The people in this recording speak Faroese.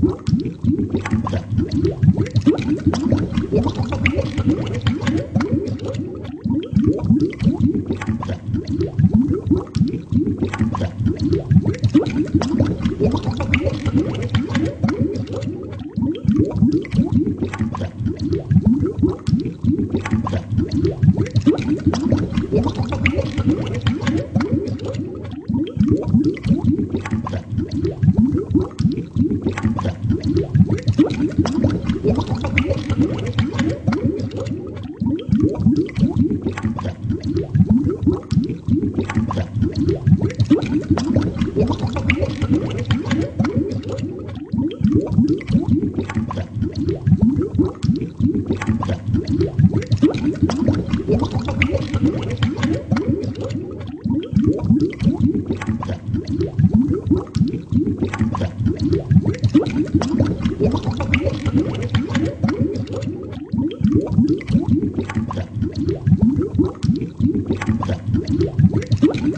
Yeah. Yeah. あっ!